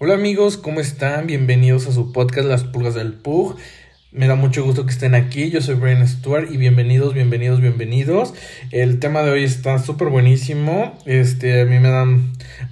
Hola amigos, ¿cómo están? Bienvenidos a su podcast Las Pulgas del Pug. Me da mucho gusto que estén aquí. Yo soy Brian Stewart y bienvenidos, bienvenidos, bienvenidos. El tema de hoy está súper buenísimo. Este, a mí me da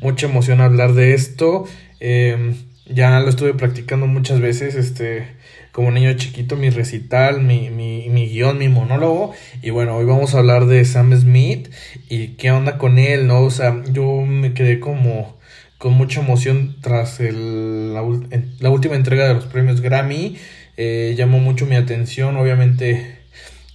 mucha emoción hablar de esto. Em, ya lo estuve practicando muchas veces, este, como niño chiquito, mi recital, mi, mi, mi guion, mi monólogo. Y bueno, hoy vamos a hablar de Sam Smith y qué onda con él, ¿no? O sea, yo me quedé como con mucha emoción tras el, la, última entrega de los premios Grammy. Eh, llamó mucho mi atención, obviamente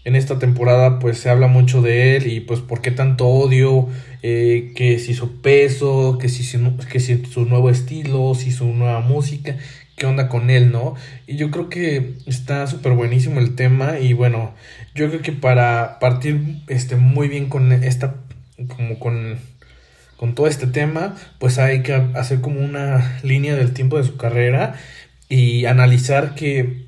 en esta temporada pues se habla mucho de él y pues por qué tanto odio, eh, que si su peso, que si, que si su nuevo estilo, si su nueva música, qué onda con él, ¿no? Y yo creo que está súper buenísimo el tema y bueno, yo creo que para partir este, muy bien con esta, como con con todo este tema, pues hay que hacer como una línea del tiempo de su carrera y analizar que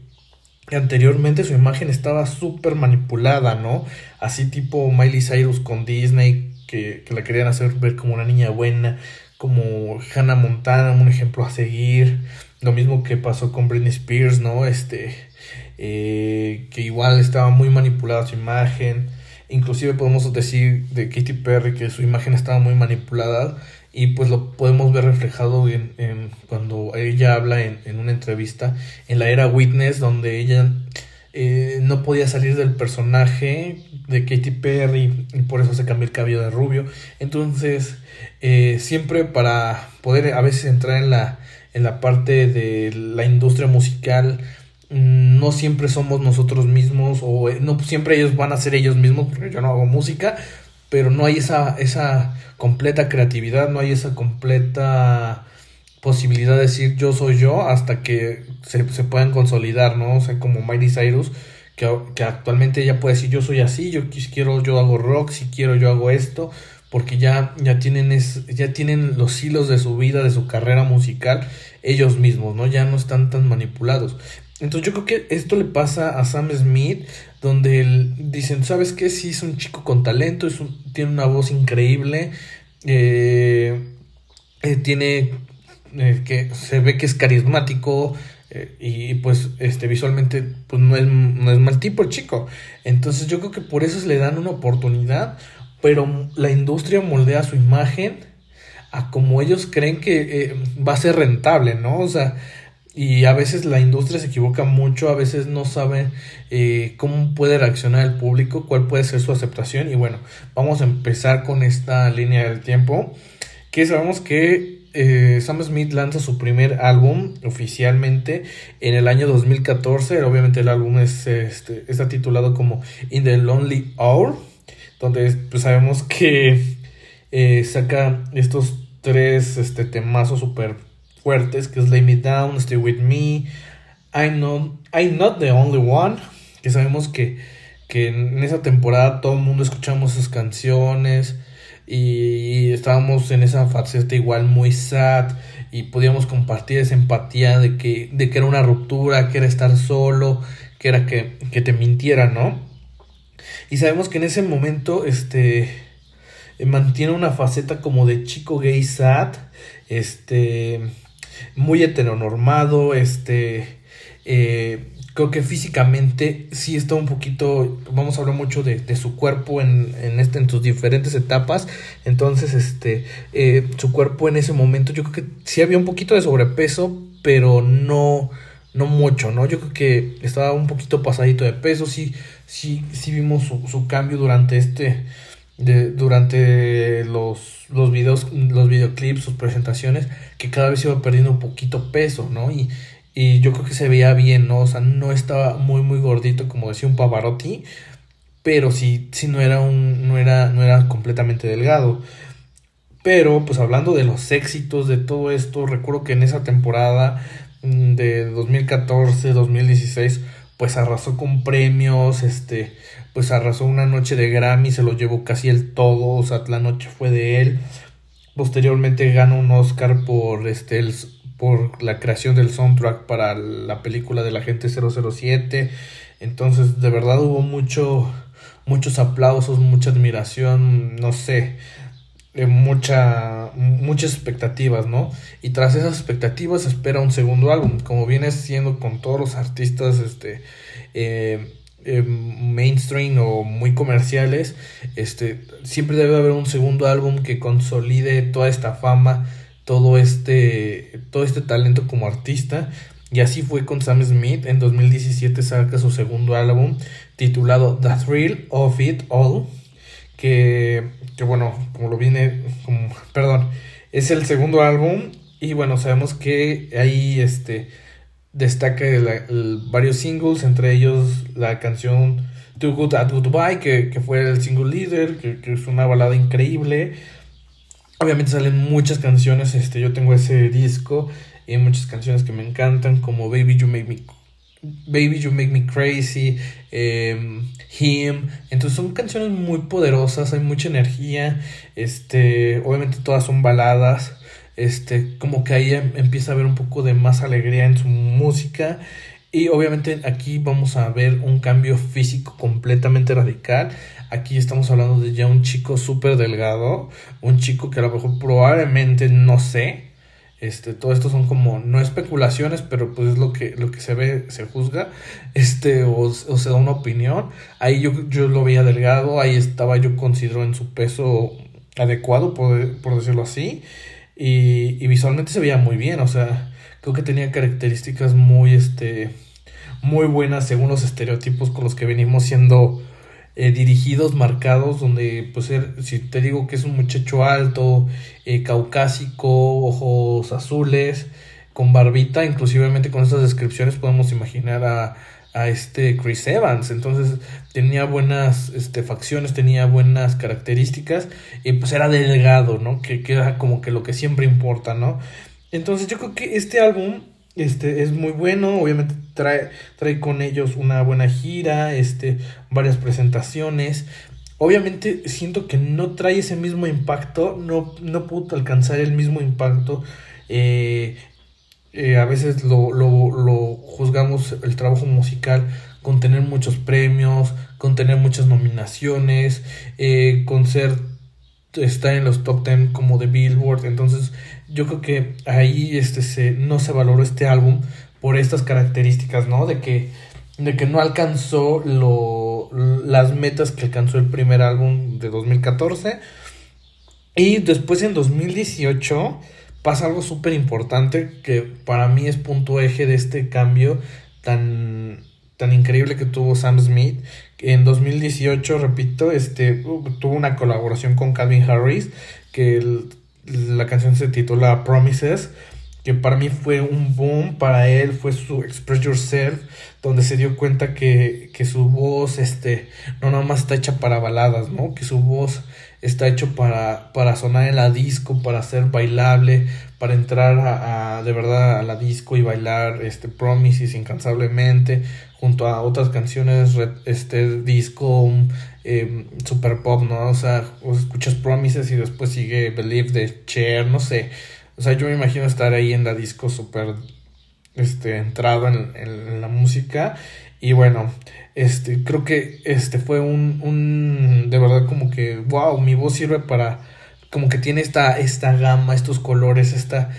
anteriormente su imagen estaba súper manipulada, ¿no? Así tipo Miley Cyrus con Disney, que, la querían hacer ver como una niña buena, como Hannah Montana, un ejemplo a seguir. Lo mismo que pasó con Britney Spears, ¿no? Este, eh, que igual estaba muy manipulada su imagen. Inclusive podemos decir de Katy Perry que su imagen estaba muy manipulada y pues lo podemos ver reflejado en, cuando ella habla en, una entrevista en la era Witness donde ella eh, no podía salir del personaje de Katy Perry y por eso se cambió el cabello de rubio. Entonces, eh, siempre para poder a veces entrar en la, en la parte de la industria musical, no siempre somos nosotros mismos o eh, no siempre ellos van a ser ellos mismos porque yo no hago música, pero no hay esa, esa completa creatividad, no hay esa completa posibilidad de decir yo soy yo hasta que se, se puedan consolidar, ¿no? O sea, como Miley Cyrus, que, que actualmente ella puede decir yo soy así, yo quiero, yo hago rock, si quiero yo hago esto, porque ya, ya, tienen es, ya tienen los hilos de su vida, de su carrera musical, ellos mismos, ¿no? Ya no están tan manipulados. Entonces yo creo que esto le pasa a Sam Smith, donde él, dicen, ¿sabes qué? Sí, es un chico con talento, es tiene una voz increíble, eh, eh, tiene, eh, que se ve que es carismático, y pues este visualmente pues no es, no es mal tipo el chico. Entonces yo creo que por eso le dan una oportunidad, pero la industria moldea su imagen a como ellos creen que va a ser rentable, ¿no? O sea, y a veces la industria se equivoca mucho, a veces no sabe eh, cómo puede reaccionar el público, cuál puede ser su aceptación. Y bueno, vamos a empezar con esta línea del tiempo, que sabemos que eh, Sam Smith lanza su primer álbum oficialmente en el año 2014, obviamente el álbum es, este, está titulado como In the Lonely Hour, donde pues sabemos que eh, saca estos tres este, temazos super fuertes, que es Lay Me Down, Stay With Me, I'm Not, I'm Not The Only One, que sabemos que, que en esa temporada todo el mundo escuchamos esas canciones y estábamos en esa faceta igual muy sad y podíamos compartir esa empatía de que, de que era una ruptura, que era estar solo, que era que, que te mintiera, ¿no? Y sabemos que en ese momento, este, mantiene una faceta como de chico gay sad, este, muy heteronormado, este, eh, creo que físicamente sí está un poquito, vamos a hablar mucho de, de su cuerpo en, en, este, en sus diferentes etapas, entonces, este, eh, su cuerpo en ese momento, yo creo que sí había un poquito de sobrepeso, pero no, no mucho, ¿no? Yo creo que estaba un poquito pasadito de peso, sí, sí, sí vimos su, su cambio durante este, de, durante los, los videos, los videoclips, sus presentaciones, que cada vez iba perdiendo un poquito peso, ¿no? Y, y yo creo que se veía bien, ¿no? O sea, no estaba muy, muy gordito, como decía un Pavarotti, pero sí, sí no era un, no era, no era completamente delgado. Pero, pues hablando de los éxitos de todo esto, recuerdo que en esa temporada mm, de 2014, 2016, pues arrasó con premios, este, pues arrasó una noche de Grammy, se lo llevó casi el todo, o sea, la noche fue de él. Posteriormente ganó un Oscar por este el, por la creación del soundtrack para la película de la gente 007. Entonces, de verdad hubo mucho muchos aplausos, mucha admiración, no sé. Eh, mucha, muchas expectativas, ¿no? Y tras esas expectativas espera un segundo álbum, como viene siendo con todos los artistas, este, eh, eh, mainstream o muy comerciales, este, siempre debe haber un segundo álbum que consolide toda esta fama, todo este, todo este talento como artista. Y así fue con Sam Smith. En 2017 saca su segundo álbum titulado The Thrill of It All. Que, que bueno, como lo viene, como, perdón, es el segundo álbum. Y bueno, sabemos que ahí este, destaca varios singles, entre ellos la canción Too Good at Goodbye, que, que fue el single leader, que, que, es una balada increíble. Obviamente salen muchas canciones, este, yo tengo ese disco y muchas canciones que me encantan, como Baby You Make Me Baby You Make Me Crazy, em, Him. Entonces son canciones muy poderosas, hay mucha energía. Este, obviamente todas son baladas. Este, como que ahí em, empieza a haber un poco de más alegría en su música. Y obviamente aquí vamos a ver un cambio físico completamente radical. Aquí estamos hablando de ya un chico súper delgado, un chico que a lo mejor probablemente no sé, este, todo esto son como, no especulaciones, pero pues es lo que, lo que se ve, se juzga, este, o, se da una opinión. Ahí yo, yo lo veía delgado, ahí estaba yo considero en su peso adecuado, por, por decirlo así, y, y, visualmente se veía muy bien, o sea, creo que tenía características muy, este, muy buenas según los estereotipos con los que venimos siendo eh, dirigidos, marcados, donde pues si te digo que es un muchacho alto, eh, caucásico, ojos azules, con barbita, inclusivemente con esas descripciones podemos imaginar a, a este Chris Evans. Entonces tenía buenas este, facciones, tenía buenas características y pues era delgado, ¿no? Que, que era como que lo que siempre importa, ¿no? Entonces yo creo que este álbum este es muy bueno, obviamente trae, trae con ellos una buena gira, este, varias presentaciones. Obviamente siento que no trae ese mismo impacto, no, no pudo alcanzar el mismo impacto. Eh, eh, a veces lo, lo, lo juzgamos el trabajo musical con tener muchos premios, con tener muchas nominaciones, eh, con ser está en los top 10 como de Billboard. Entonces, yo creo que ahí este se, no se valoró este álbum por estas características, ¿no? De que, de que no alcanzó lo, las metas que alcanzó el primer álbum de 2014. Y después en 2018 pasa algo súper importante que para mí es punto eje de este cambio tan, tan increíble que tuvo Sam Smith. En 2018, repito, este, tuvo una colaboración con Calvin Harris, que la canción se titula Promises, que para mí fue un boom, para él fue su Express Yourself, donde se dio cuenta que, que su voz, este, no nada más está hecha para baladas, ¿no? Que su voz está hecho para, para sonar en la disco, para ser bailable, para entrar a, de verdad a la disco y bailar este Promises incansablemente junto a otras canciones este disco eh, super pop no o sea escuchas Promises y después sigue Believe de Cher no sé. O sea yo me imagino estar ahí en la disco super este entrado en, en la música y bueno este creo que este fue un, un de verdad como que wow mi voz sirve para como que tiene esta, esta gama, estos colores, esta,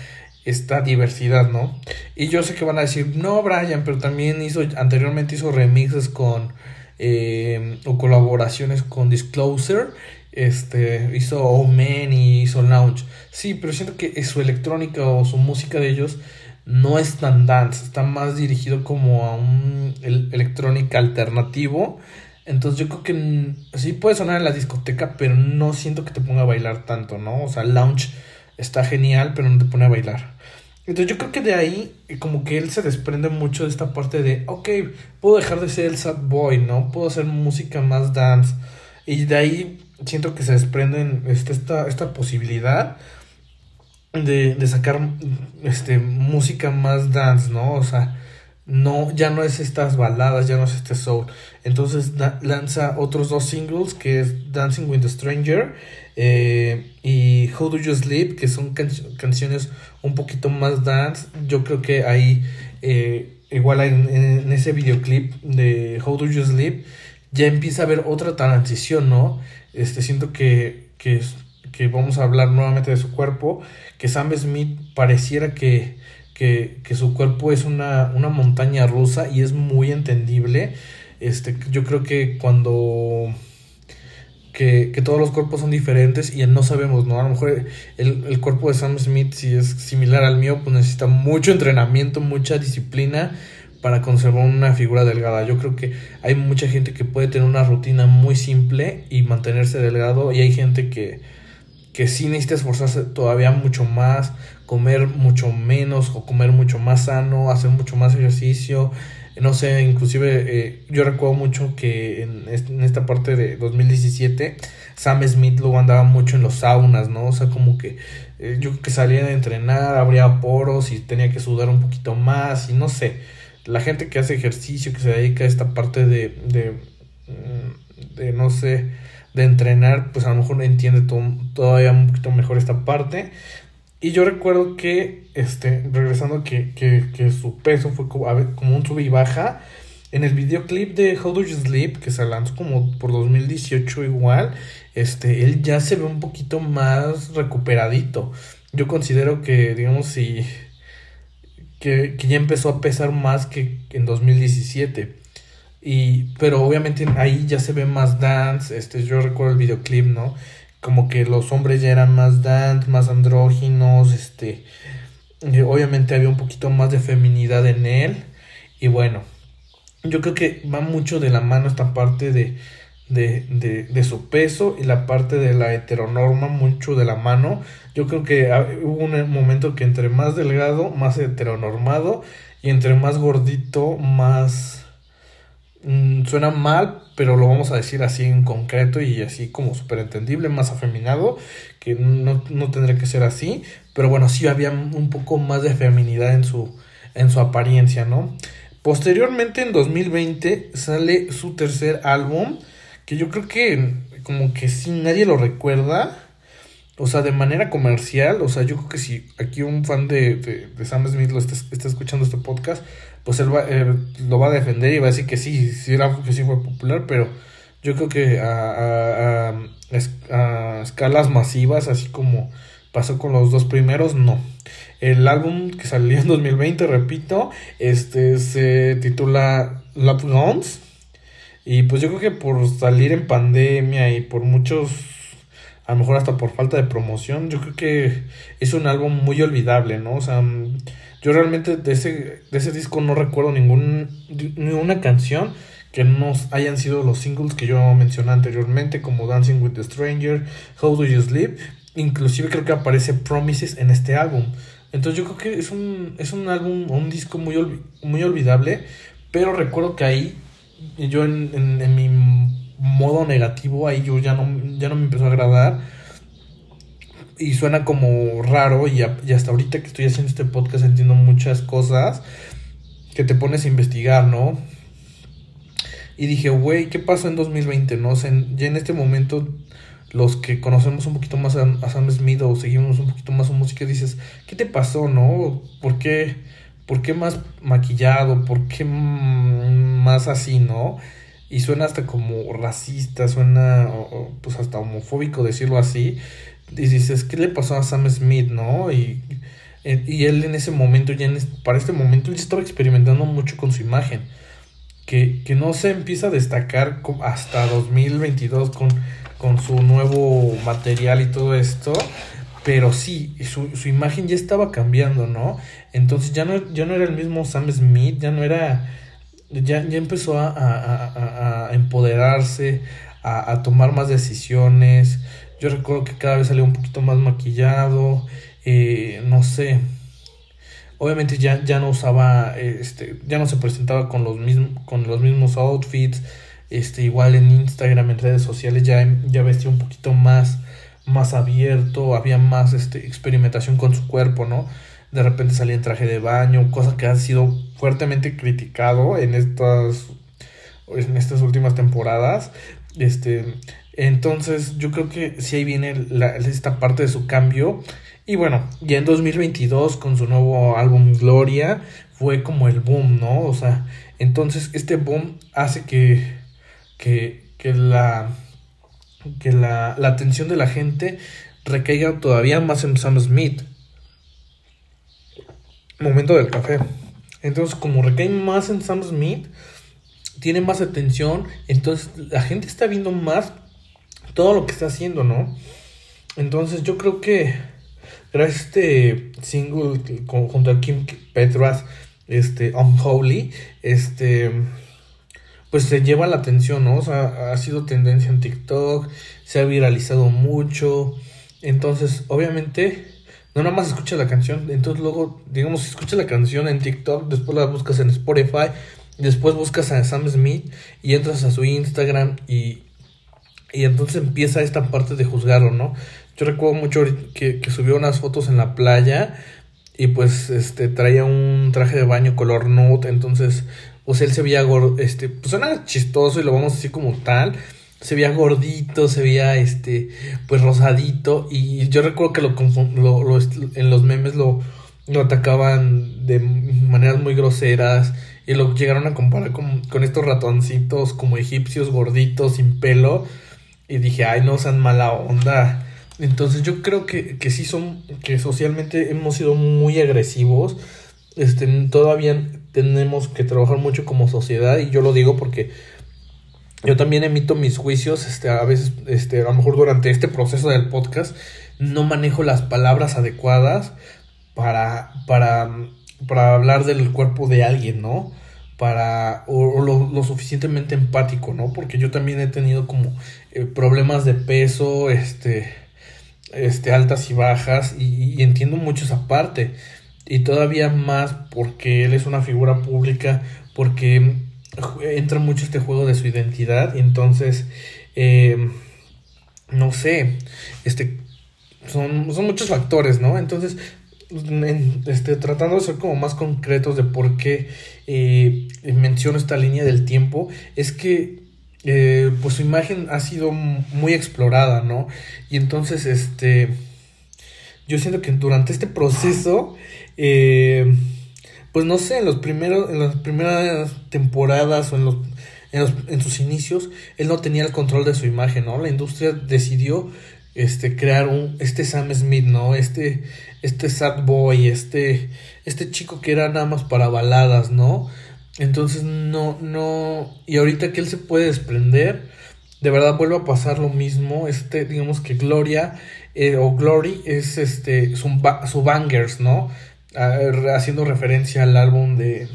esta diversidad, ¿no? Y yo sé que van a decir, no, Brian, pero también hizo, anteriormente hizo remixes con, eh, o colaboraciones con Disclosure, este, hizo Omen y hizo Lounge. Sí, pero siento que su electrónica o su música de ellos no es tan dance, está más dirigido como a un electrónica alternativo entonces yo creo que sí puede sonar en la discoteca, pero no siento que te ponga a bailar tanto, ¿no? O sea, lounge está genial, pero no te pone a bailar. Entonces yo creo que de ahí como que él se desprende mucho de esta parte de, ok, puedo dejar de ser el sad boy, ¿no? Puedo hacer música más dance. Y de ahí siento que se desprende este, esta, esta posibilidad de, de sacar este, música más dance, ¿no? O sea, no, ya no es estas baladas, ya no es este soul. Entonces lanza otros dos singles que es Dancing with a Stranger eh, y How Do You Sleep, que son canciones un poquito más dance. Yo creo que ahí, eh, igual en, en, ese videoclip de How Do You Sleep, ya empieza a haber otra transición, ¿no? Este, siento que, que, que vamos a hablar nuevamente de su cuerpo, que Sam Smith pareciera que, que, que su cuerpo es una, una montaña rusa y es muy entendible. Este, yo creo que cuando que, que, todos los cuerpos son diferentes y no sabemos, ¿no? A lo mejor el, el, cuerpo de Sam Smith, si es similar al mío, pues necesita mucho entrenamiento, mucha disciplina para conservar una figura delgada. Yo creo que hay mucha gente que puede tener una rutina muy simple y mantenerse delgado y hay gente que, que sí necesita esforzarse todavía mucho más, comer mucho menos o comer mucho más sano, hacer mucho más ejercicio, no sé, inclusive eh, yo recuerdo mucho que en, esta parte de 2017 Sam Smith luego andaba mucho en los saunas, ¿no? O sea, como que eh, yo que salía de entrenar, abría poros y tenía que sudar un poquito más y no sé, la gente que hace ejercicio, que se dedica a esta parte de, de, mm, de no sé, de entrenar, pues a lo mejor entiende todo, todavía un poquito mejor esta parte. Y yo recuerdo que, este, regresando que, que, que su peso fue como, un sube y baja. En el videoclip de How Do You Sleep, que se lanzó como por 2018 igual, este, él ya se ve un poquito más recuperadito. Yo considero que, digamos, si... Que, que ya empezó a pesar más que en 2017. Y, pero obviamente ahí ya se ve más dance. Este, yo recuerdo el videoclip, ¿no? como que los hombres ya eran más dance, más andróginos, este, obviamente había un poquito más de feminidad en él y bueno, yo creo que va mucho de la mano esta parte de, de, de, de su peso y la parte de la heteronorma, mucho de la mano. Yo creo que hubo un momento que entre más delgado, más heteronormado y entre más gordito, más Mm, suena mal, pero lo vamos a decir así en concreto y así como súper entendible, más afeminado, que no, no tendría que ser así, pero bueno, sí había un poco más de feminidad en su, en su apariencia, ¿no? Posteriormente, en 2020, sale su tercer álbum, que yo creo que como que si nadie lo recuerda, o sea, de manera comercial, o sea, yo creo que si aquí un fan de, de, de Sam Smith lo está, está, escuchando este podcast, pues él, va, lo va a defender y va a decir que sí, sí, que sí fue popular, pero yo creo que a, a, a, escalas masivas, así como pasó con los dos primeros, no. El álbum que salió en 2020, repito, este se titula Love Guns. Y pues yo creo que por salir en pandemia y por muchos, a lo mejor hasta por falta de promoción, yo creo que es un álbum muy olvidable, ¿no? O sea, yo realmente de ese, de ese disco no recuerdo ninguna canción que no hayan sido los singles que yo mencioné anteriormente, como Dancing with the Stranger, How Do You Sleep, inclusive creo que aparece Promises en este álbum. Entonces yo creo que es un, es un álbum, un disco muy, muy olvidable, pero recuerdo que ahí, yo en, en, en mi modo negativo, ahí yo ya no, ya no me empezó a agradar y suena como raro y, hasta ahorita que estoy haciendo este podcast entiendo muchas cosas que te pones a investigar, ¿no? Y dije, güey, ¿qué pasó en 2020? ¿No? Ya en este momento los que conocemos un poquito más a, Sam Smith o seguimos un poquito más su música dices, ¿qué te pasó, no? ¿Por qué, por qué más maquillado? ¿Por qué más así, no? Y suena hasta como racista, suena pues hasta homofóbico decirlo así y dices, ¿qué le pasó a Sam Smith, no? Y, y él en ese momento, ya en para este momento, él estaba experimentando mucho con su imagen. Que, que no se empieza a destacar hasta 2022 con, con su nuevo material y todo esto. Pero sí, su, su imagen ya estaba cambiando, ¿no? Entonces ya no, ya no era el mismo Sam Smith, ya no era. Ya, ya empezó a, a, a, a empoderarse, a tomar más decisiones. Yo recuerdo que cada vez salía un poquito más maquillado, eh, no sé. Obviamente ya, ya no usaba, este, ya no se presentaba con los mismos, con los mismos outfits. Este, igual en Instagram, en redes sociales, ya, ya vestía un poquito más, más abierto, había más este, experimentación con su cuerpo, ¿no? De repente salía en traje de baño, cosa que ha sido fuertemente criticado en estas, en estas últimas temporadas. Este, entonces yo creo que sí ahí viene esta parte de su cambio. Y bueno, ya en 2022 con su nuevo álbum Gloria fue como el boom, ¿no? O sea, entonces este boom hace que, que, que, la, que la, la atención de la gente recaiga todavía más en Sam Smith. Momento del café. Entonces, como recae más en Sam Smith, tiene más atención, entonces la gente está viendo más todo lo que está haciendo, ¿no? Entonces yo creo que gracias a este single junto a Kim Petras, este Unholy, este pues se lleva la atención, ¿no? O sea, ha sido tendencia en TikTok, se ha viralizado mucho. Entonces, obviamente, no nada más escucha la canción, entonces luego, digamos, escuchas la canción en TikTok, después la buscas en Spotify, después buscas a Sam Smith y entras a su Instagram y, y entonces empieza esta parte de juzgarlo, ¿no? Yo recuerdo mucho que, que subió unas fotos en la playa y pues este traía un traje de baño color nude, entonces pues él se veía gordo, este, pues suena chistoso y lo vamos así como tal, se veía gordito, se veía este pues rosadito. Y yo recuerdo que lo, lo, lo en los memes lo, lo atacaban de maneras muy groseras y lo llegaron a comparar con, con estos ratoncitos como egipcios gorditos sin pelo y dije, ay, no sean mala onda. Entonces yo creo que, que sí son, que socialmente hemos sido muy agresivos. Este, todavía tenemos que trabajar mucho como sociedad y yo lo digo porque yo también emito mis juicios, este, a veces, este, a lo mejor durante este proceso del podcast no manejo las palabras adecuadas para, para, para hablar del cuerpo de alguien, ¿no? Para, o, lo, suficientemente empático, ¿no? Porque yo también he tenido como eh, problemas de peso, este, este, altas y bajas y, entiendo mucho esa parte y todavía más porque él es una figura pública porque entra mucho este juego de su identidad y entonces em, no sé este son, son muchos factores no entonces este, tratando de ser como más concretos de por qué eh, menciono esta línea del tiempo es que eh, pues su imagen ha sido muy explorada, ¿no? Y entonces, este, yo siento que durante este proceso, eh, pues no sé, en los primeros, en las primeras temporadas o en en los, en sus inicios, él no tenía el control de su imagen, ¿no? La industria decidió, este, crear un, este Sam Smith, ¿no? Este, este sad boy, este, este chico que era nada más para baladas, ¿no? Entonces no, no, y ahorita que él se puede desprender, de verdad vuelve a pasar lo mismo, este, digamos que Gloria eh, o Glory es este, su, su bangers, ¿no? haciendo referencia al álbum de,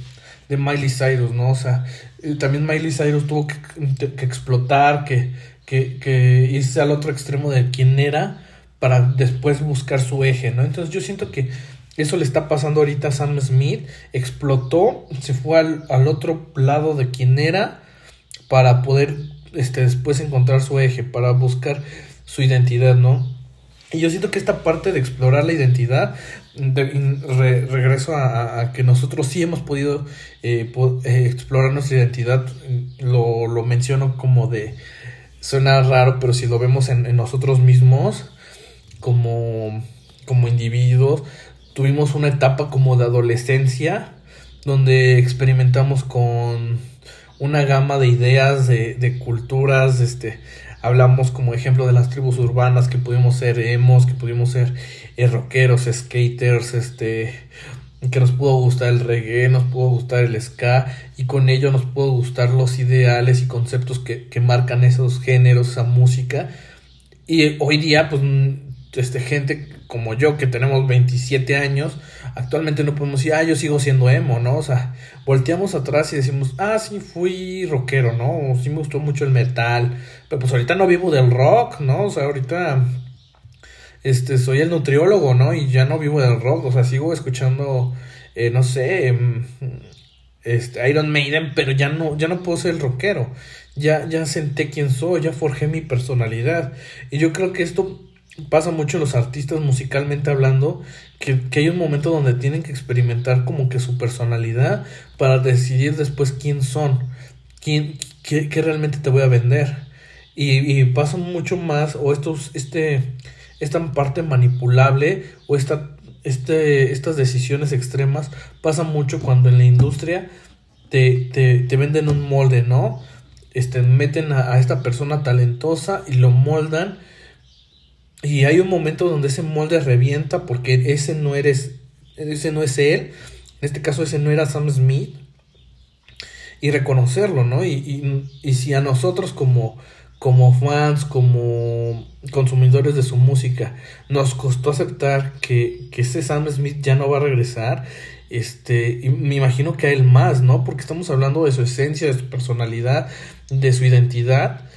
de Miley Cyrus, ¿no? O sea, eh, también Miley Cyrus tuvo que, que explotar, que, que, que irse al otro extremo de quien era para después buscar su eje, ¿no? Entonces yo siento que eso le está pasando ahorita a Sam Smith. Explotó, se fue al, otro lado de quien era para poder este, después encontrar su eje, para buscar su identidad, ¿no? Y yo siento que esta parte de explorar la identidad, regreso a, que nosotros sí hemos podido eh, eh, explorar nuestra identidad, lo, lo, menciono como de, suena raro, pero si lo vemos en nosotros mismos, como, como individuos, tuvimos una etapa como de adolescencia donde experimentamos con una gama de ideas, de, de culturas, este, hablamos como ejemplo de las tribus urbanas que pudimos ser emos, que pudimos ser eh, rockeros, skaters, este, que nos pudo gustar el reggae, nos pudo gustar el ska y con ello nos pudo gustar los ideales y conceptos que, que marcan esos géneros, esa música. Y hoy día, pues, este, gente como yo que tenemos 27 años, actualmente no podemos decir, ah, yo sigo siendo emo, ¿no? O sea, volteamos atrás y decimos, ah, sí, fui rockero, ¿no? O sí me gustó mucho el metal, pero pues ahorita no vivo del rock, ¿no? O sea, ahorita, este, soy el nutriólogo, ¿no? Y ya no vivo del rock, o sea, sigo escuchando, eh, no sé, em, este, Iron Maiden, pero ya no, ya no puedo ser el rockero. Ya, ya senté quién soy, ya forjé mi personalidad. Y yo creo que esto pasa mucho los artistas musicalmente hablando, que, hay un momento donde tienen que experimentar como que su personalidad para decidir después quién son, quién, qué, realmente te voy a vender. Y, pasa mucho más, o estos, este, esta parte manipulable, o esta, este, estas decisiones extremas, pasa mucho cuando en la industria te, te, te venden un molde, ¿no? Este, meten a esta persona talentosa y lo moldan y hay un momento donde ese molde revienta porque ese no eres, ese no es él, en este caso ese no era Sam Smith, y reconocerlo, ¿no? Y, y, si a nosotros como, como fans, como consumidores de su música, nos costó aceptar que, que ese Sam Smith ya no va a regresar, este, y me imagino que a él más, ¿no? Porque estamos hablando de su esencia, de su personalidad, de su identidad,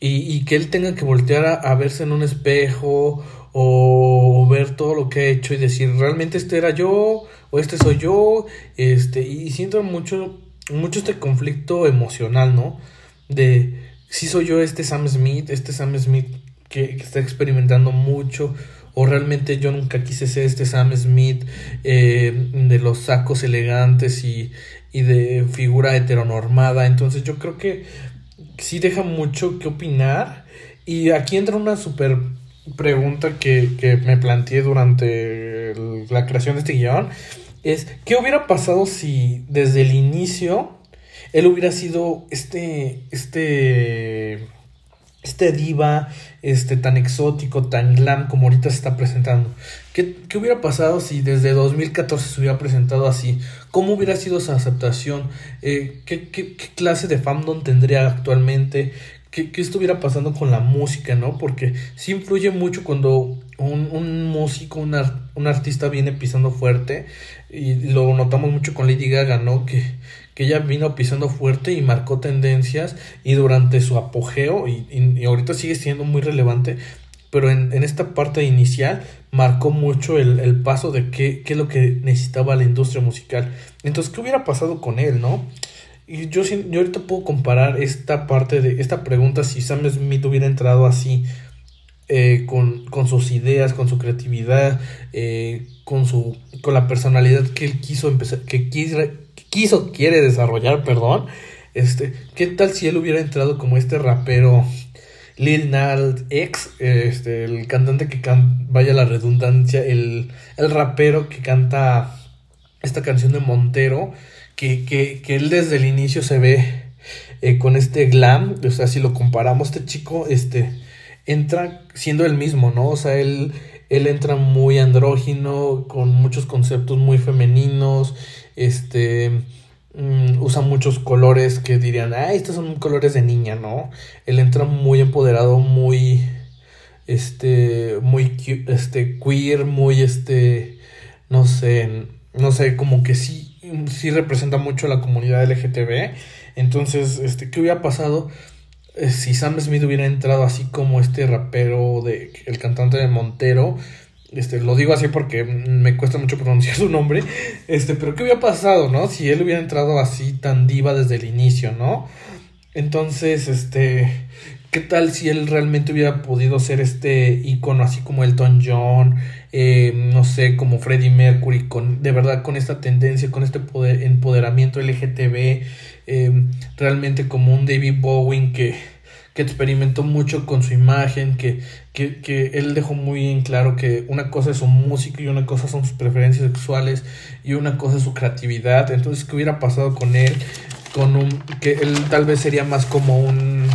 y, que él tenga que voltear a, verse en un espejo o, ver todo lo que ha hecho y decir, realmente este era yo o este soy yo, este, y siento mucho, mucho este conflicto emocional, ¿no? De si soy yo este Sam Smith, este Sam Smith que, está experimentando mucho, o realmente yo nunca quise ser este Sam Smith eh, de los sacos elegantes y, y de figura heteronormada. Entonces yo creo que sí deja mucho que opinar. Y aquí entra una super pregunta que, me planteé durante la creación de este guion. Es, ¿qué hubiera pasado si desde el inicio él hubiera sido este, este, este diva, este tan exótico, tan glam como ahorita se está presentando? ¿Qué, hubiera pasado si desde 2014 se hubiera presentado así? ¿Cómo hubiera sido esa aceptación? Eh, ¿qué, qué, clase de fandom tendría actualmente? ¿Qué, ¿Qué, estuviera pasando con la música, no? Porque sí influye mucho cuando un, un músico, un, un, artista viene pisando fuerte, y lo notamos mucho con Lady Gaga, ¿no? Que, ella vino pisando fuerte y marcó tendencias, y durante su apogeo, y, ahorita sigue siendo muy relevante, pero en, esta parte inicial marcó mucho el, paso de qué, es lo que necesitaba la industria musical. Entonces, ¿qué hubiera pasado con él, no? Y yo, yo ahorita puedo comparar esta parte de esta pregunta si Sam Smith hubiera entrado así eh, con, sus ideas, con su creatividad, eh, con su con la personalidad que él quiso empezar, que quiso, quiso quiere desarrollar, perdón. Este, ¿qué tal si él hubiera entrado como este rapero Lil Nas X, este, el cantante que canta, vaya la redundancia, el, el rapero que canta esta canción de Montero, que, que, que él desde el inicio se ve eh, con este glam, o sea, si lo comparamos, este chico, este, entra siendo el mismo, ¿no? O sea, él, él entra muy andrógino, con muchos conceptos muy femeninos, este, Mm, usa muchos colores que dirían, ah, estos son colores de niña, ¿no? Él entra muy empoderado, muy, este, muy, este, queer, muy, este, no sé, no sé, como que sí, sí representa mucho la comunidad LGTB. Entonces, este, ¿qué hubiera pasado eh, si Sam Smith hubiera entrado así como este rapero de, el cantante de Montero? Este, lo digo así porque me cuesta mucho pronunciar su nombre. Este, pero ¿qué hubiera pasado, no? Si él hubiera entrado así tan diva desde el inicio, ¿no? Entonces, este, ¿qué tal si él realmente hubiera podido ser este icono así como Elton John, eh, no sé, como Freddie Mercury, con, de verdad con esta tendencia, con este poder, empoderamiento LGTB, eh, realmente como un David Bowie que que experimentó mucho con su imagen, que, que, que, él dejó muy en claro que una cosa es su música y una cosa son sus preferencias sexuales y una cosa es su creatividad. Entonces, ¿qué hubiera pasado con él? Con un, que él tal vez sería más como un,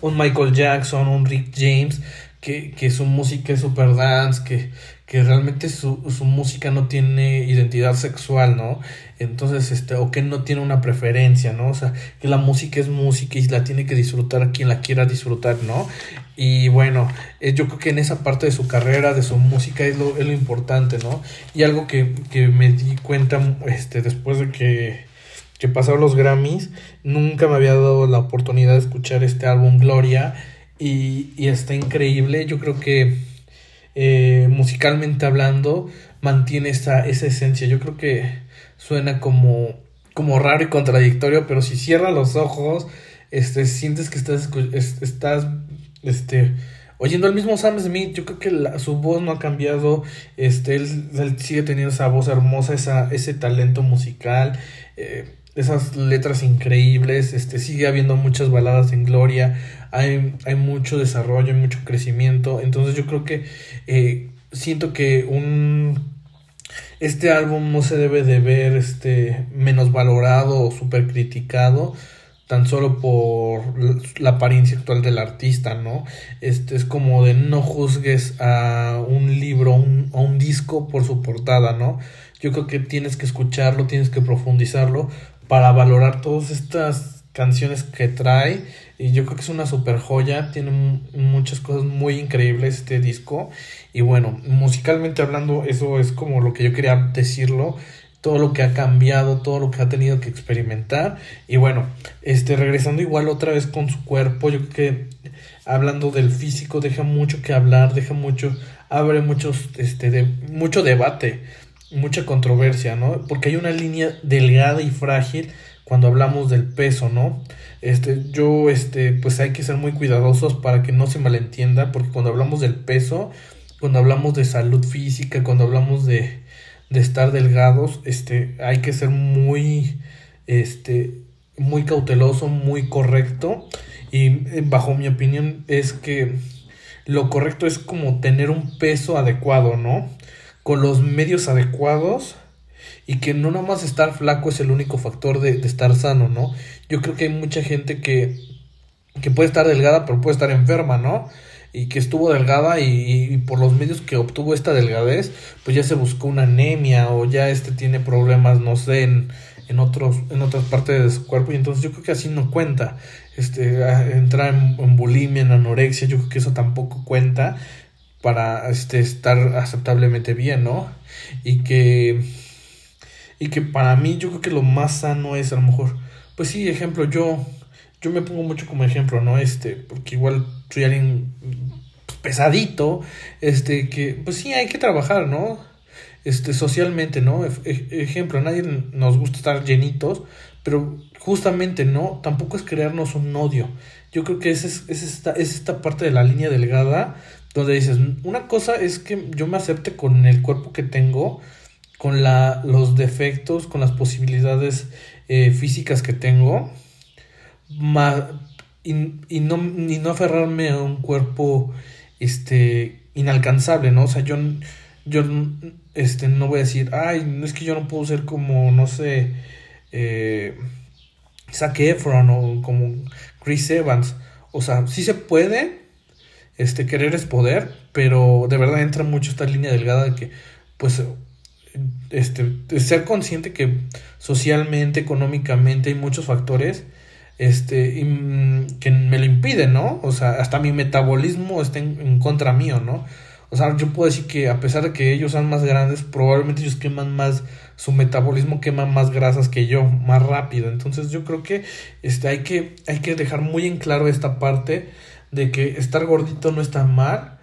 un Michael Jackson, un Rick James, que, que su música es super dance, que, que realmente su, su música no tiene identidad sexual, ¿no? Entonces, este, o que no tiene una preferencia, ¿no? O sea, que la música es música y la tiene que disfrutar quien la quiera disfrutar, ¿no? Y bueno, eh, yo creo que en esa parte de su carrera, de su música, es lo, es lo importante, ¿no? Y algo que, que me di cuenta, este, después de que, que pasaron los Grammys, nunca me había dado la oportunidad de escuchar este álbum Gloria y, y está increíble, yo creo que eh, musicalmente hablando, mantiene esa, esa esencia. Yo creo que suena como, como raro y contradictorio, pero si cierras los ojos, este, sientes que estás, estás este, oyendo al mismo Sam Smith. Yo creo que su voz no ha cambiado. Este, él, sigue teniendo esa voz hermosa, esa, ese talento musical. Eh, esas letras increíbles, este, sigue habiendo muchas baladas en gloria, hay, hay mucho desarrollo, hay mucho crecimiento, entonces yo creo que eh, siento que un este álbum no se debe de ver este menos valorado o super criticado tan solo por la apariencia actual del artista, ¿no? Este es como de no juzgues a un libro o un disco por su portada, ¿no? Yo creo que tienes que escucharlo, tienes que profundizarlo para valorar todas estas canciones que trae. Y yo creo que es una super joya, tiene muchas cosas muy increíbles este disco. Y bueno, musicalmente hablando eso es como lo que yo quería decirlo. Todo lo que ha cambiado, todo lo que ha tenido que experimentar. Y bueno, este, regresando igual otra vez con su cuerpo, yo creo que hablando del físico, deja mucho que hablar, deja mucho, abre muchos, este, de, mucho debate, mucha controversia, ¿no? Porque hay una línea delgada y frágil cuando hablamos del peso, ¿no? Este, yo, este, pues hay que ser muy cuidadosos para que no se malentienda, porque cuando hablamos del peso, cuando hablamos de salud física, cuando hablamos de, de estar delgados, este, hay que ser muy, este, muy cauteloso, muy correcto. Y eh, bajo mi opinión es que lo correcto es como tener un peso adecuado, ¿no? Con los medios adecuados y que no nada más estar flaco es el único factor de, de, estar sano, ¿no? Yo creo que hay mucha gente que, que puede estar delgada pero puede estar enferma, ¿no? y que estuvo delgada y, por los medios que obtuvo esta delgadez, pues ya se buscó una anemia o ya este tiene problemas, no sé, en, en, otros, en otras partes de su cuerpo y entonces yo creo que así no cuenta. Este, entrar en, bulimia, en anorexia, yo creo que eso tampoco cuenta para este, estar aceptablemente bien, ¿no? Y que, y que para mí yo creo que lo más sano es a lo mejor, pues sí, ejemplo, yo yo me pongo mucho como ejemplo, ¿no? Este, porque igual soy alguien pesadito, este, que pues sí hay que trabajar, ¿no? Este, socialmente, ¿no? ejemplo, a nadie nos gusta estar llenitos, pero justamente, ¿no? Tampoco es crearnos un odio. Yo creo que esa es, es, esta, es esta parte de la línea delgada donde dices, una cosa es que yo me acepte con el cuerpo que tengo, con la, los defectos, con las posibilidades eh, físicas que tengo, y, no, no aferrarme a un cuerpo este inalcanzable, ¿no? O sea, yo, yo este, no voy a decir, ay, no es que yo no puedo ser como, no sé, eh, Zac Efron o como Chris Evans. O sea, sí se puede, este, querer es poder, pero de verdad entra mucho esta línea delgada de que, pues, este, ser consciente que socialmente, económicamente hay muchos factores este, y, que me lo impide, ¿no? O sea, hasta mi metabolismo está en, contra mío, ¿no? O sea, yo puedo decir que a pesar de que ellos sean más grandes, probablemente ellos queman más, su metabolismo quema más grasas que yo, más rápido. Entonces yo creo que este, hay, que, hay que dejar muy en claro esta parte de que estar gordito no está mal,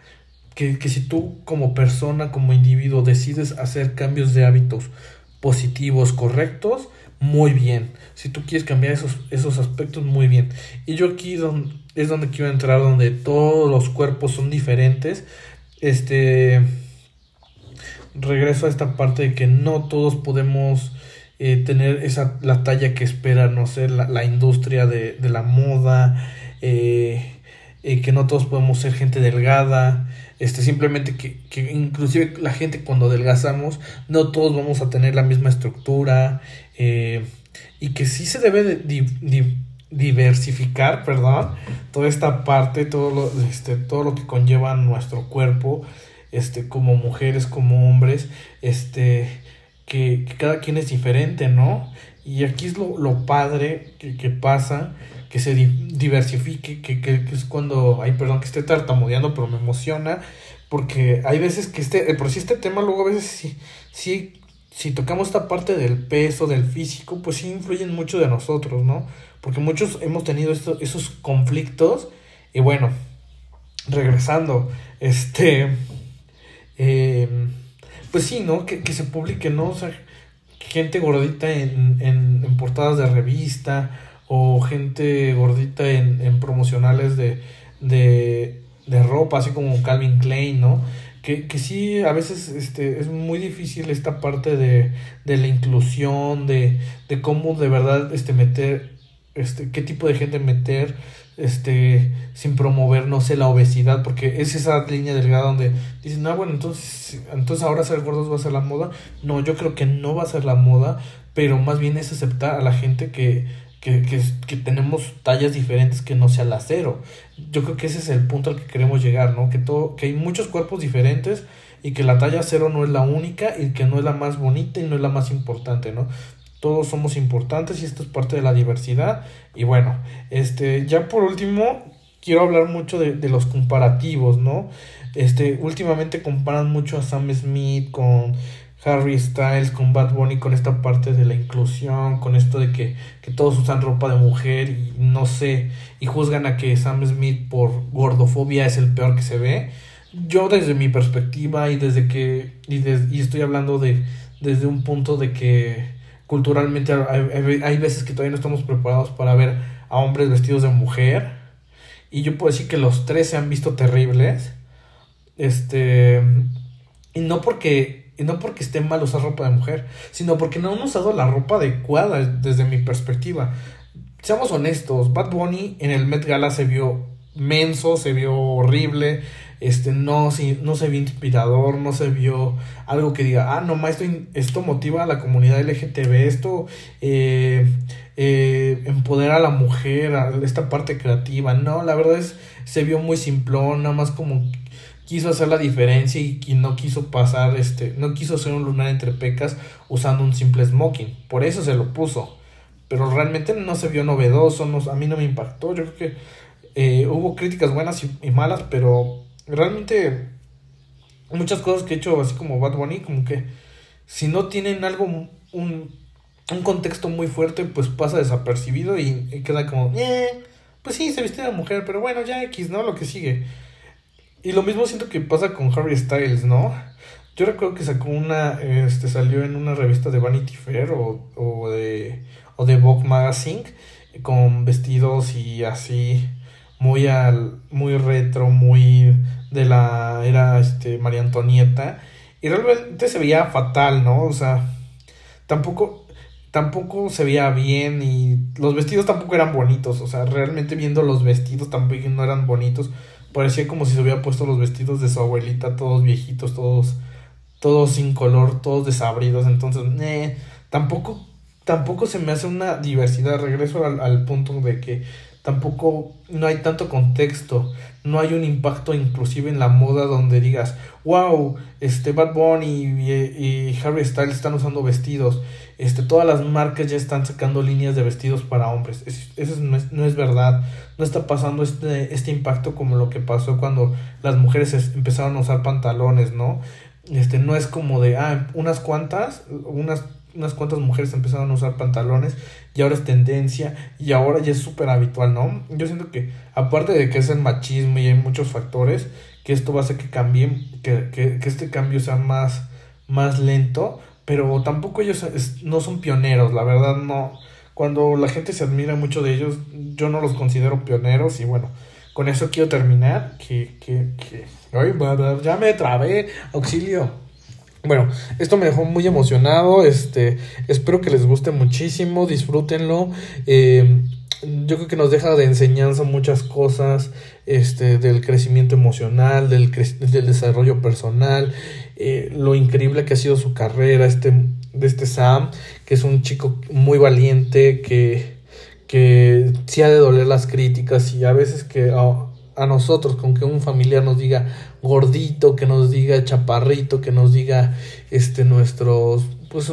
que, que si tú como persona, como individuo, decides hacer cambios de hábitos positivos, correctos, muy bien. Si tú quieres cambiar esos, esos aspectos, muy bien. Y yo aquí es donde quiero entrar, donde todos los cuerpos son diferentes. Este. Regreso a esta parte de que no todos podemos eh, tener esa, la talla que espera, no sé, la, industria de, la moda. Eh, eh, que no todos podemos ser gente delgada. Este, simplemente que, que inclusive la gente cuando adelgazamos, no todos vamos a tener la misma estructura, eh, y que sí se debe de, diversificar, perdón, toda esta parte, todo lo, este, todo lo que conlleva nuestro cuerpo, este, como mujeres, como hombres, este, que, cada quien es diferente, ¿no? Y aquí es lo, lo padre que, que, pasa, que se diversifique, que, que, es cuando, ay, perdón, que esté tartamudeando, pero me emociona, porque hay veces que este, por si este tema luego a veces sí, sí si tocamos esta parte del peso, del físico, pues sí influyen mucho de nosotros, ¿no? Porque muchos hemos tenido esos conflictos y bueno, regresando, este, em, pues sí, ¿no? Que, se publique, ¿no? O sea, gente gordita en, en portadas de revista o gente gordita en, en promocionales de, de, de ropa, así como Calvin Klein, ¿no? que, que sí, a veces este, es muy difícil esta parte de, de la inclusión, de, de cómo de verdad este, meter, este, qué tipo de gente meter, este, sin promover, no sé, la obesidad, porque es esa línea delgada donde dicen, ah, bueno, entonces, entonces ahora ser gordos va a ser la moda. No, yo creo que no va a ser la moda, pero más bien es aceptar a la gente que, que, que, tenemos tallas diferentes que no sea la cero. Yo creo que ese es el punto al que queremos llegar, ¿no? Que, todo, que hay muchos cuerpos diferentes y que la talla cero no es la única y que no es la más bonita y no es la más importante, ¿no? Todos somos importantes y esto es parte de la diversidad. Y bueno, este, ya por último, quiero hablar mucho de, de los comparativos, ¿no? Este, últimamente comparan mucho a Sam Smith con Harry Styles, con Bad Bunny, con esta parte de la inclusión, con esto de que, que, todos usan ropa de mujer y no sé, y juzgan a que Sam Smith por gordofobia es el peor que se ve. Yo desde mi perspectiva y desde que, y, y estoy hablando de, desde un punto de que culturalmente hay, hay veces que todavía no estamos preparados para ver a hombres vestidos de mujer. Y yo puedo decir que los tres se han visto terribles. Este. Y no porque y no porque esté mal usar ropa de mujer, sino porque no han usado la ropa adecuada desde mi perspectiva. Seamos honestos, Bad Bunny en el Met Gala se vio menso, se vio horrible, este, no, no se vio inspirador, no se vio algo que diga, ah, no, esto, esto motiva a la comunidad LGTB, esto eh, eh, empodera a la mujer, a esta parte creativa. No, la verdad es, se vio muy simplón, nada más como quiso hacer la diferencia y, no quiso pasar, este, no quiso hacer un lunar entre pecas usando un simple smoking. Por eso se lo puso. Pero realmente no se vio novedoso, no, a mí no me impactó. Yo creo que eh, hubo críticas buenas y, malas, pero realmente muchas cosas que he hecho así como Bad Bunny, como que si no tienen algo, un, un contexto muy fuerte, pues pasa desapercibido y, queda como, eh, pues sí, se viste de mujer, pero bueno, ya X, ¿no? Lo que sigue. Y lo mismo siento que pasa con Harry Styles, ¿no? Yo recuerdo que sacó una, este, salió en una revista de Vanity Fair o, o de, o de Vogue Magazine con vestidos y así muy al, muy retro, muy de la era, este, María Antonieta y realmente se veía fatal, ¿no? O sea, tampoco, tampoco se veía bien y los vestidos tampoco eran bonitos, o sea, realmente viendo los vestidos tampoco no eran bonitos parecía como si se hubiera puesto los vestidos de su abuelita, todos viejitos, todos, todos sin color, todos desabridos. Entonces, eh, tampoco, tampoco se me hace una diversidad. Regreso al, al, punto de que tampoco no hay tanto contexto, no hay un impacto inclusive en la moda donde digas, wow, este Bad Bunny y, y Harry Styles están usando vestidos este, todas las marcas ya están sacando líneas de vestidos para hombres. Eso no es, no es verdad. No está pasando este, este impacto como lo que pasó cuando las mujeres empezaron a usar pantalones, ¿no? Este, no es como de, ah, unas cuantas, unas, unas cuantas mujeres empezaron a usar pantalones y ahora es tendencia y ahora ya es súper habitual, ¿no? Yo siento que, aparte de que es el machismo y hay muchos factores, que esto va a hacer que cambie, que, que, que este cambio sea más, más lento, pero tampoco ellos no son pioneros, la verdad no. Cuando la gente se admira mucho de ellos, yo no los considero pioneros y bueno, con eso quiero terminar. Que, que, que... Ay, ya me trabé, auxilio. Bueno, esto me dejó muy emocionado, este, espero que les guste muchísimo, disfrútenlo. Eh, yo creo que nos deja de enseñanza muchas cosas, este, del crecimiento emocional, del, del desarrollo personal, eh, lo increíble que ha sido su carrera este, de este Sam, que es un chico muy valiente, que, que sí ha de doler las críticas y a veces que a, nosotros, con que un familiar nos diga gordito, que nos diga chaparrito, que nos diga este nuestros, pues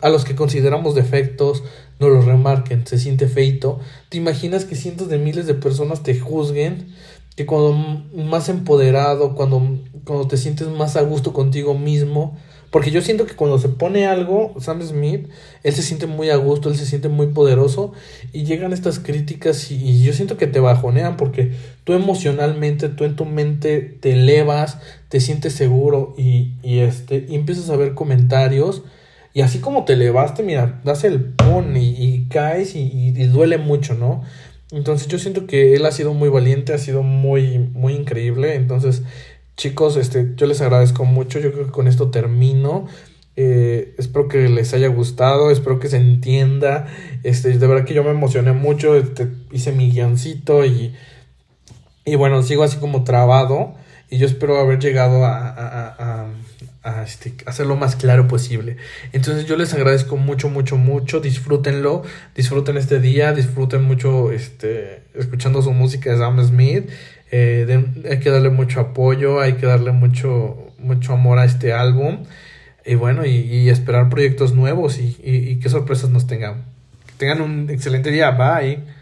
a los que consideramos defectos, no los remarquen, se siente feito. ¿Te imaginas que cientos de miles de personas te juzguen? Que cuando más empoderado, cuando cuando te sientes más a gusto contigo mismo. Porque yo siento que cuando se pone algo, Sam Smith, él se siente muy a gusto, él se siente muy poderoso y llegan estas críticas y, yo siento que te bajonean porque tú emocionalmente, tú en tu mente te elevas, te sientes seguro y, y este, y empiezas a ver comentarios y así como te elevaste, mira, das el pon y, caes y, y, duele mucho, ¿no? Entonces yo siento que él ha sido muy valiente, ha sido muy, muy increíble, entonces Chicos, este, yo les agradezco mucho. Yo creo que con esto termino. Eh, espero que les haya gustado, espero que se entienda. Este, de verdad que yo me emocioné mucho. Este, hice mi guioncito y, y bueno, sigo así como trabado. Y yo espero haber llegado a, a, a este, hacerlo más claro posible. Entonces yo les agradezco mucho, mucho, mucho. Disfrútenlo, disfruten este día, disfruten mucho este, escuchando su música de Sam Smith. Eh, hay que darle mucho apoyo, hay que darle mucho, mucho amor a este álbum. Y bueno, y, esperar proyectos nuevos y qué sorpresas nos tengan. Que tengan un excelente día. Bye.